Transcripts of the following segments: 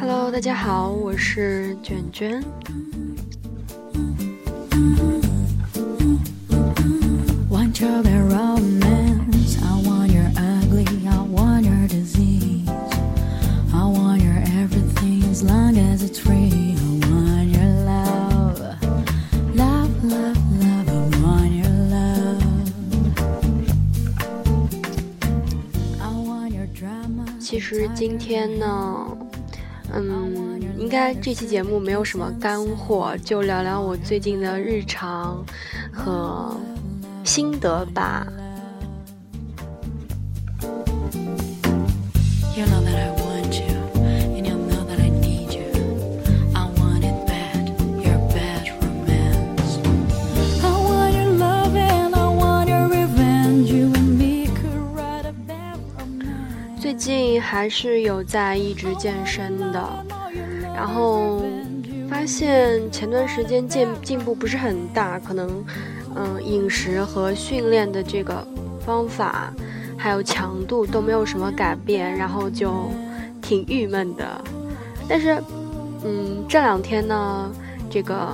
Hello，大家好，我是卷卷。今天呢，嗯，应该这期节目没有什么干货，就聊聊我最近的日常和心得吧。近还是有在一直健身的，然后发现前段时间进进步不是很大，可能嗯饮食和训练的这个方法还有强度都没有什么改变，然后就挺郁闷的。但是嗯这两天呢，这个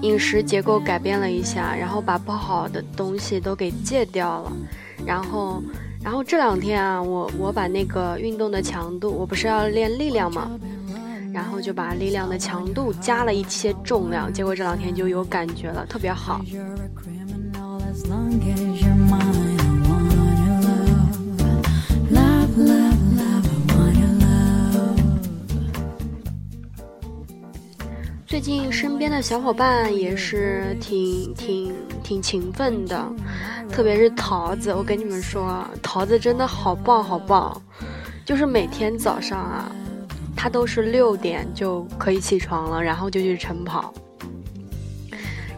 饮食结构改变了一下，然后把不好的东西都给戒掉了，然后。然后这两天啊，我我把那个运动的强度，我不是要练力量嘛？然后就把力量的强度加了一些重量，结果这两天就有感觉了，特别好。最近身边的小伙伴也是挺挺挺勤奋的，特别是桃子，我跟你们说，桃子真的好棒好棒，就是每天早上啊，他都是六点就可以起床了，然后就去晨跑，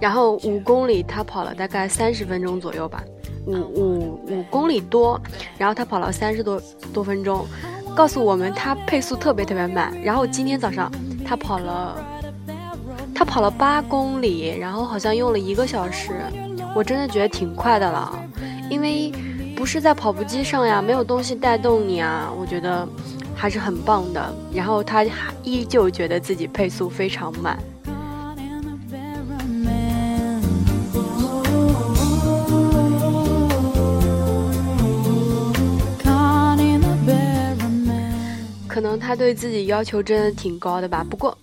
然后五公里他跑了大概三十分钟左右吧，五五五公里多，然后他跑了三十多多分钟，告诉我们他配速特别特别慢，然后今天早上他跑了。他跑了八公里，然后好像用了一个小时，我真的觉得挺快的了，因为不是在跑步机上呀，没有东西带动你啊，我觉得还是很棒的。然后他还依旧觉得自己配速非常慢，可能他对自己要求真的挺高的吧。不过。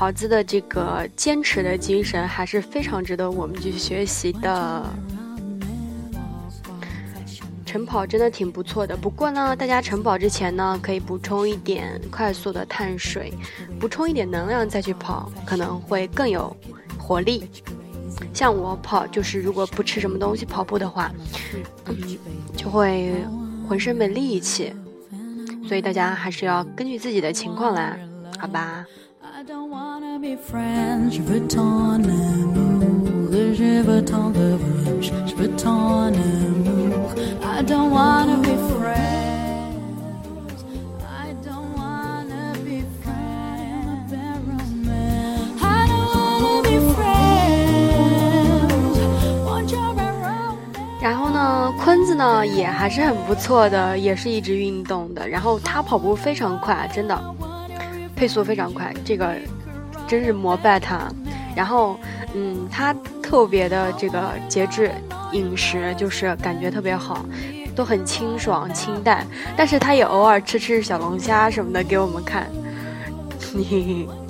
桃子的这个坚持的精神还是非常值得我们去学习的。晨跑真的挺不错的，不过呢，大家晨跑之前呢，可以补充一点快速的碳水，补充一点能量再去跑，可能会更有活力。像我跑，就是如果不吃什么东西跑步的话，就会浑身没力气。所以大家还是要根据自己的情况来，好吧然后呢，坤子呢也还是很不错的，也是一直运动的。然后他跑步非常快，真的，配速非常快。这个。真是膜拜他，然后，嗯，他特别的这个节制饮食，就是感觉特别好，都很清爽清淡，但是他也偶尔吃吃小龙虾什么的给我们看，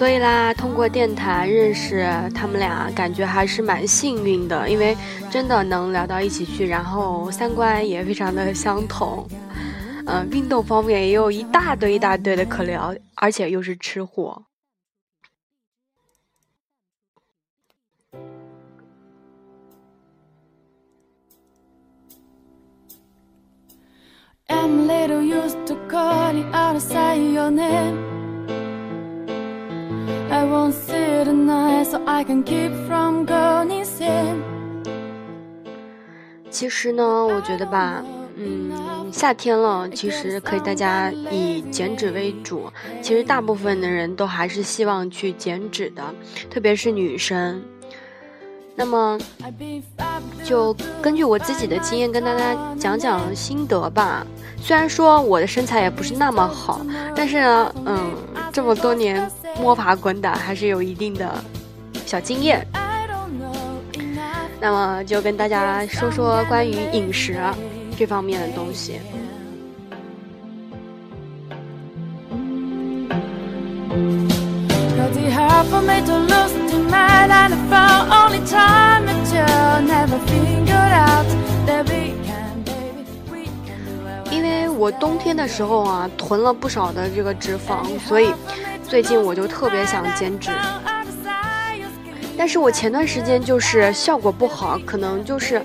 所以啦，通过电台认识他们俩，感觉还是蛮幸运的，因为真的能聊到一起去，然后三观也非常的相同，嗯，运动方面也有一大堆一大堆的可聊，而且又是吃货。I won't see tonight so i can keep from going insane 其实呢，我觉得吧，嗯，夏天了，其实可以大家以减脂为主。其实大部分的人都还是希望去减脂的，特别是女生。那么，就根据我自己的经验跟大家讲讲心得吧。虽然说我的身材也不是那么好，但是呢，嗯，这么多年摸爬滚打，还是有一定的小经验。那么就跟大家说说关于饮食这方面的东西。因为我冬天的时候啊，囤了不少的这个脂肪，所以最近我就特别想减脂。但是我前段时间就是效果不好，可能就是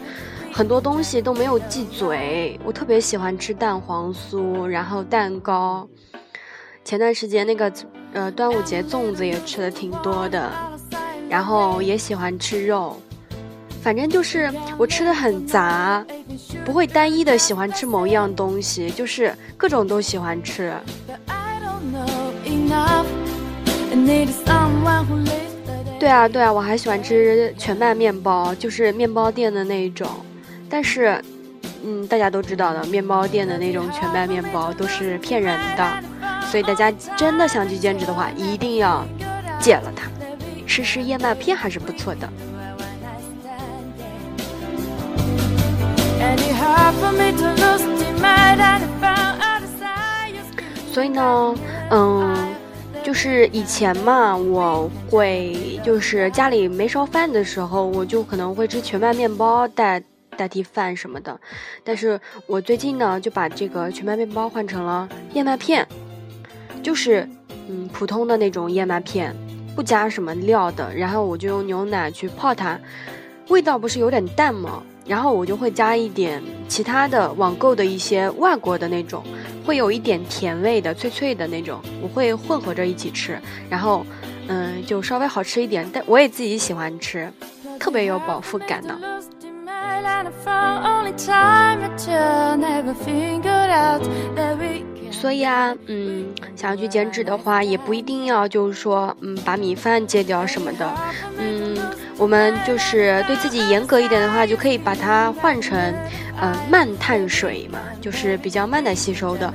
很多东西都没有忌嘴。我特别喜欢吃蛋黄酥，然后蛋糕。前段时间那个呃端午节粽子也吃的挺多的，然后也喜欢吃肉。反正就是我吃的很杂，不会单一的喜欢吃某一样东西，就是各种都喜欢吃。对啊对啊，我还喜欢吃全麦面包，就是面包店的那一种。但是，嗯，大家都知道的，面包店的那种全麦面包都是骗人的，所以大家真的想去兼职的话，一定要戒了它，吃吃燕麦片还是不错的。所以呢，嗯，就是以前嘛，我会就是家里没烧饭的时候，我就可能会吃全麦面包代代替饭什么的。但是我最近呢，就把这个全麦面包换成了燕麦片，就是嗯普通的那种燕麦片，不加什么料的。然后我就用牛奶去泡它，味道不是有点淡吗？然后我就会加一点其他的网购的一些外国的那种，会有一点甜味的脆脆的那种，我会混合着一起吃，然后，嗯，就稍微好吃一点，但我也自己喜欢吃，特别有饱腹感呢。所以啊，嗯，想要去减脂的话，也不一定要就是说，嗯，把米饭戒掉什么的，嗯。我们就是对自己严格一点的话，就可以把它换成，呃，慢碳水嘛，就是比较慢的吸收的，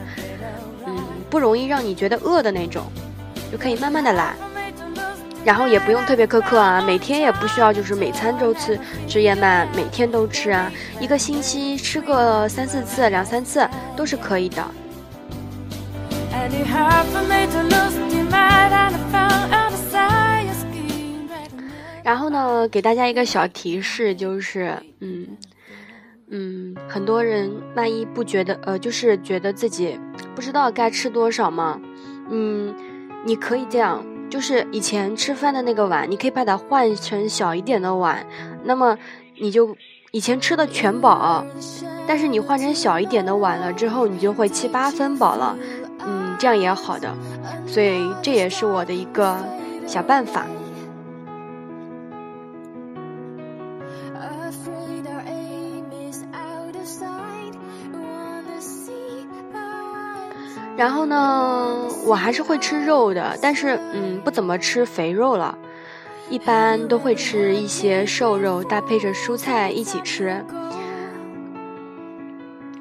嗯，不容易让你觉得饿的那种，就可以慢慢的来，然后也不用特别苛刻啊，每天也不需要就是每餐都吃吃燕麦，每天都吃啊，一个星期吃个三四次、两三次都是可以的。然后呢，给大家一个小提示，就是，嗯，嗯，很多人万一不觉得，呃，就是觉得自己不知道该吃多少嘛，嗯，你可以这样，就是以前吃饭的那个碗，你可以把它换成小一点的碗，那么你就以前吃的全饱，但是你换成小一点的碗了之后，你就会七八分饱了，这样也好的，所以这也是我的一个小办法。然后呢，我还是会吃肉的，但是嗯，不怎么吃肥肉了，一般都会吃一些瘦肉，搭配着蔬菜一起吃。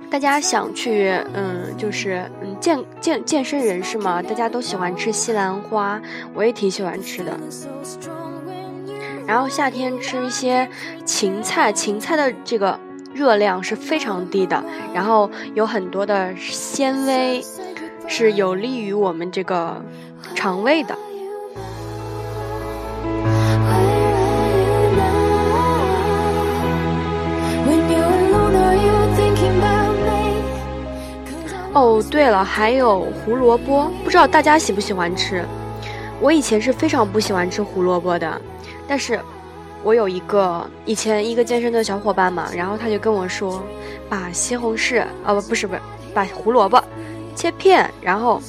大家想去嗯，就是嗯健健健身人士嘛，大家都喜欢吃西兰花，我也挺喜欢吃的。然后夏天吃一些芹菜，芹菜的这个热量是非常低的，然后有很多的纤维。是有利于我们这个肠胃的。哦，对了，还有胡萝卜，不知道大家喜不喜欢吃？我以前是非常不喜欢吃胡萝卜的，但是我有一个以前一个健身的小伙伴嘛，然后他就跟我说，把西红柿，啊不不是不是，把胡萝卜。切片，然后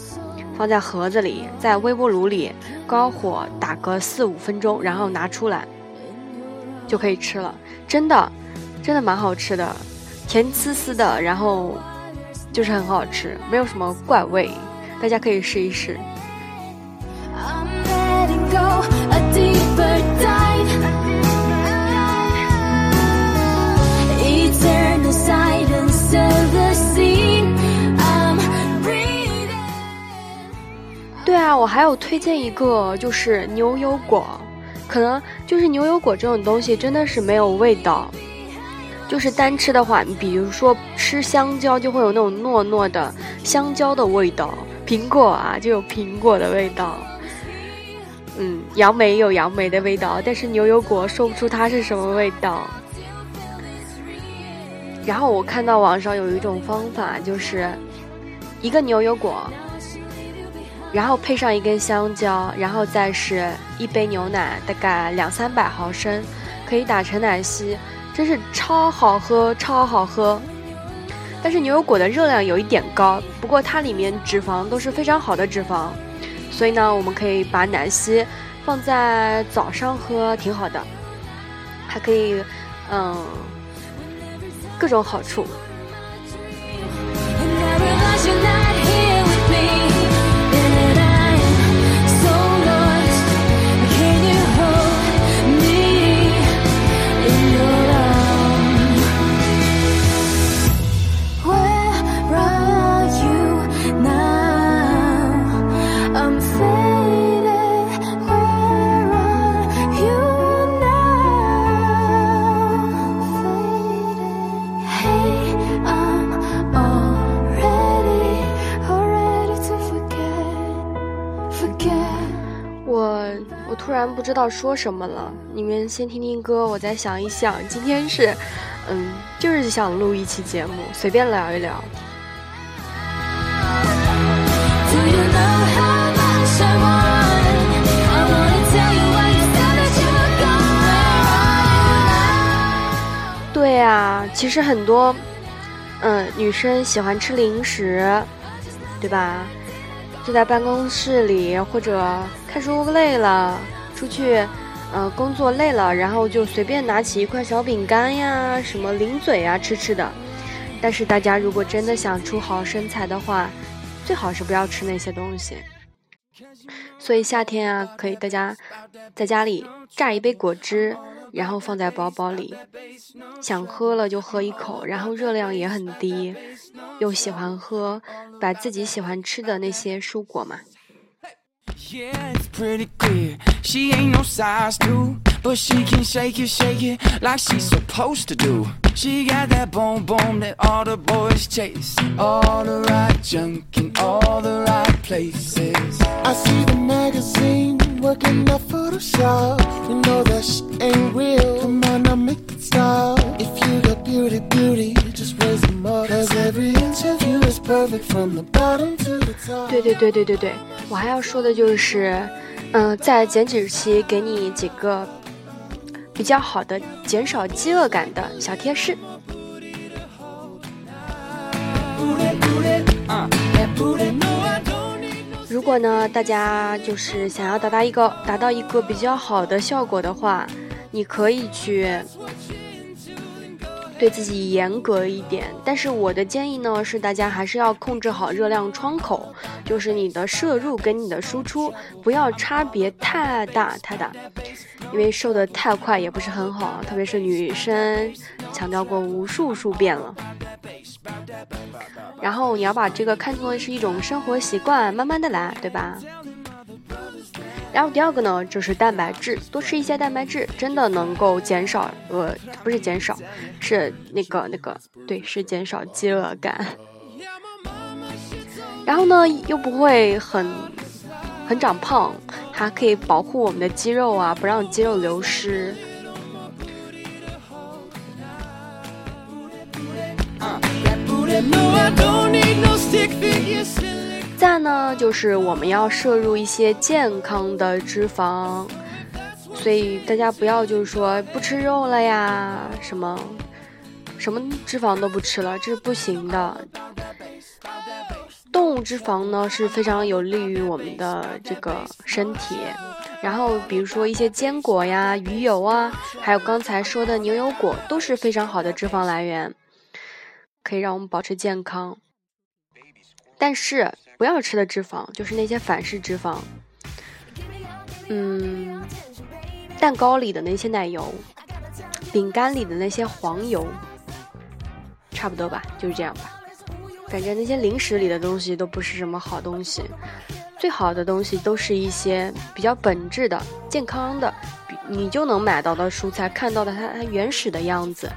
放在盒子里，在微波炉里高火打个四五分钟，然后拿出来就可以吃了。真的，真的蛮好吃的，甜丝丝的，然后就是很好吃，没有什么怪味，大家可以试一试。对啊，我还有推荐一个，就是牛油果，可能就是牛油果这种东西真的是没有味道，就是单吃的话，你比如说吃香蕉就会有那种糯糯的香蕉的味道，苹果啊就有苹果的味道，嗯，杨梅有杨梅的味道，但是牛油果说不出它是什么味道。然后我看到网上有一种方法，就是一个牛油果。然后配上一根香蕉，然后再是一杯牛奶，大概两三百毫升，可以打成奶昔，真是超好喝，超好喝。但是牛油果的热量有一点高，不过它里面脂肪都是非常好的脂肪，所以呢，我们可以把奶昔放在早上喝，挺好的，还可以，嗯，各种好处。知道说什么了，你们先听听歌，我再想一想。今天是，嗯，就是想录一期节目，随便聊一聊。对呀，其实很多，嗯，女生喜欢吃零食，对吧？就在办公室里或者看书累了。出去，呃，工作累了，然后就随便拿起一块小饼干呀，什么零嘴呀，吃吃的。但是大家如果真的想出好身材的话，最好是不要吃那些东西。所以夏天啊，可以大家在家里榨一杯果汁，然后放在包包里，想喝了就喝一口，然后热量也很低，又喜欢喝，把自己喜欢吃的那些蔬果嘛。Yeah, it's pretty clear. She ain't no size two, but she can shake it, shake it like she's supposed to do. She got that boom boom that all the boys chase. All the right junk in all the right places. I see the magazine working that Photoshop. You know that shit ain't real. Come on, now make it stop. If you got beauty, beauty, just raise them up. Cause every inch of you is perfect from the bottom to the top. 对对对对对对，我还要说的就是，嗯、呃，在减脂期给你几个比较好的减少饥饿感的小贴士。如果呢，大家就是想要达到一个达到一个比较好的效果的话，你可以去对自己严格一点。但是我的建议呢，是大家还是要控制好热量窗口，就是你的摄入跟你的输出不要差别太大太大，因为瘦的太快也不是很好，特别是女生，强调过无数数遍了。然后你要把这个看作是一种生活习惯，慢慢的来，对吧？然后第二个呢，就是蛋白质，多吃一些蛋白质，真的能够减少，呃，不是减少，是那个那个，对，是减少饥饿感。然后呢，又不会很很长胖，还可以保护我们的肌肉啊，不让肌肉流失。再呢，就是我们要摄入一些健康的脂肪，所以大家不要就是说不吃肉了呀，什么什么脂肪都不吃了，这是不行的。动物脂肪呢是非常有利于我们的这个身体，然后比如说一些坚果呀、鱼油啊，还有刚才说的牛油果，都是非常好的脂肪来源。可以让我们保持健康。但是不要吃的脂肪就是那些反式脂肪，嗯，蛋糕里的那些奶油，饼干里的那些黄油，差不多吧，就是这样吧。反正那些零食里的东西都不是什么好东西，最好的东西都是一些比较本质的、健康的，你就能买到的蔬菜，看到的它它原始的样子。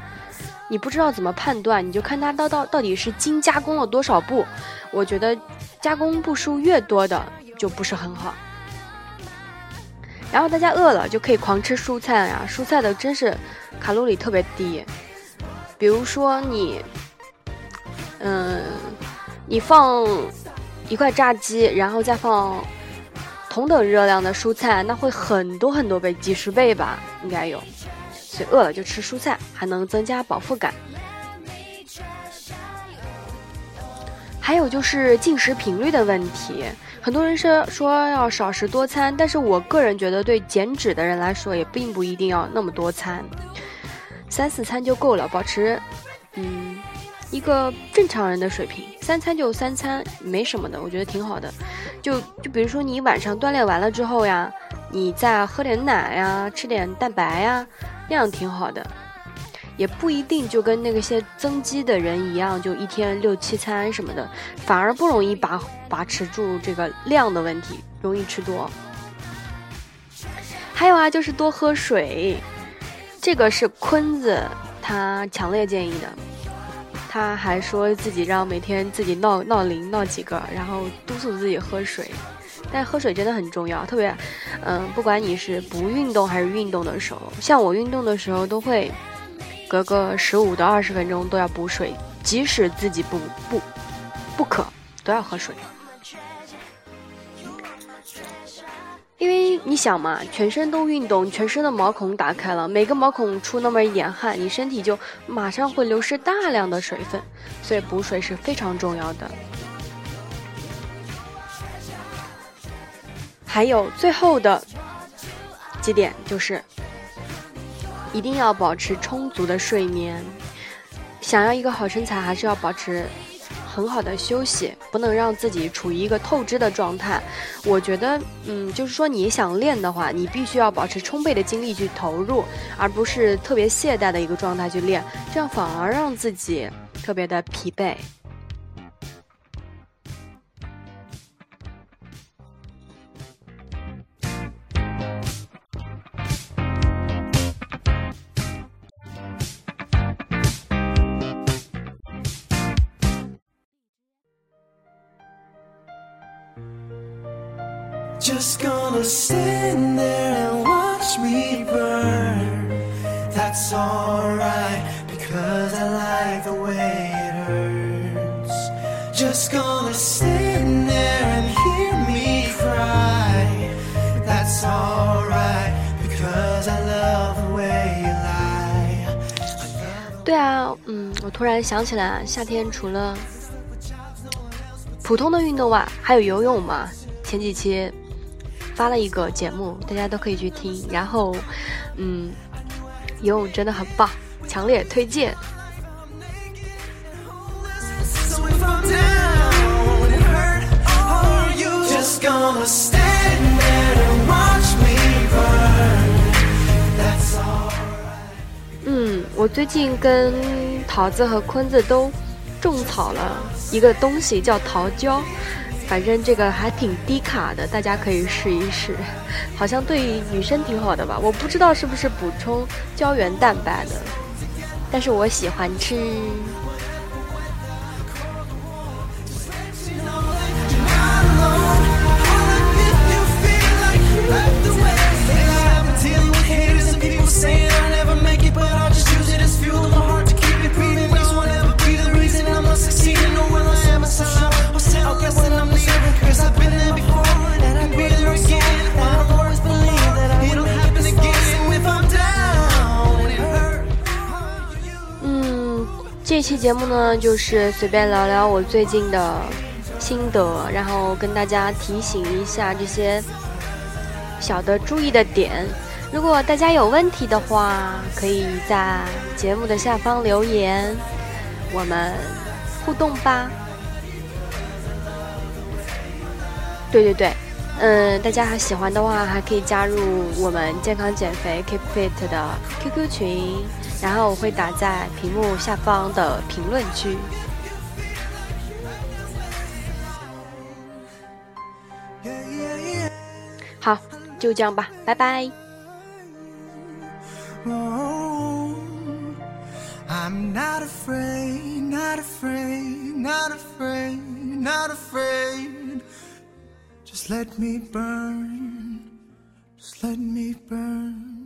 你不知道怎么判断，你就看它到到到底是精加工了多少步。我觉得加工步数越多的就不是很好。然后大家饿了就可以狂吃蔬菜呀，蔬菜的真是卡路里特别低。比如说你。嗯，你放一块炸鸡，然后再放同等热量的蔬菜，那会很多很多倍，几十倍吧，应该有。所以饿了就吃蔬菜，还能增加饱腹感。还有就是进食频率的问题，很多人是说要少食多餐，但是我个人觉得对减脂的人来说，也并不一定要那么多餐，三四餐就够了，保持嗯。一个正常人的水平，三餐就三餐，没什么的，我觉得挺好的。就就比如说你晚上锻炼完了之后呀，你再喝点奶呀，吃点蛋白呀，这样挺好的。也不一定就跟那个些增肌的人一样，就一天六七餐什么的，反而不容易把把持住这个量的问题，容易吃多。还有啊，就是多喝水，这个是坤子他强烈建议的。他还说自己让每天自己闹闹铃闹几个，然后督促自己喝水。但喝水真的很重要，特别，嗯，不管你是不运动还是运动的时候，像我运动的时候都会隔个十五到二十分钟都要补水，即使自己不不不渴都要喝水。你想嘛，全身都运动，全身的毛孔打开了，每个毛孔出那么一点汗，你身体就马上会流失大量的水分，所以补水是非常重要的。还有最后的几点就是，一定要保持充足的睡眠，想要一个好身材，还是要保持。很好的休息，不能让自己处于一个透支的状态。我觉得，嗯，就是说你想练的话，你必须要保持充沛的精力去投入，而不是特别懈怠的一个状态去练，这样反而让自己特别的疲惫。Stand there and watch me burn that's alright because i like the way it hurts just gonna stand there and hear me cry that's alright because i love the way you lie 对啊嗯我突然想起来夏天除了普通的运动外还有游泳嘛前几期发了一个节目，大家都可以去听。然后，嗯，游泳真的很棒，强烈推荐。嗯，我最近跟桃子和坤子都种草了一个东西，叫桃胶。反正这个还挺低卡的，大家可以试一试，好像对女生挺好的吧？我不知道是不是补充胶原蛋白的，但是我喜欢吃。期节目呢，就是随便聊聊我最近的心得，然后跟大家提醒一下这些小的注意的点。如果大家有问题的话，可以在节目的下方留言，我们互动吧。对对对，嗯，大家还喜欢的话，还可以加入我们健康减肥 Keep Fit 的 QQ 群，然后我会打在屏幕下方的评论区。好，就这样吧，拜拜。I'm not afraid, not afraid, not afraid, not afraid. Just let me burn, just let me burn.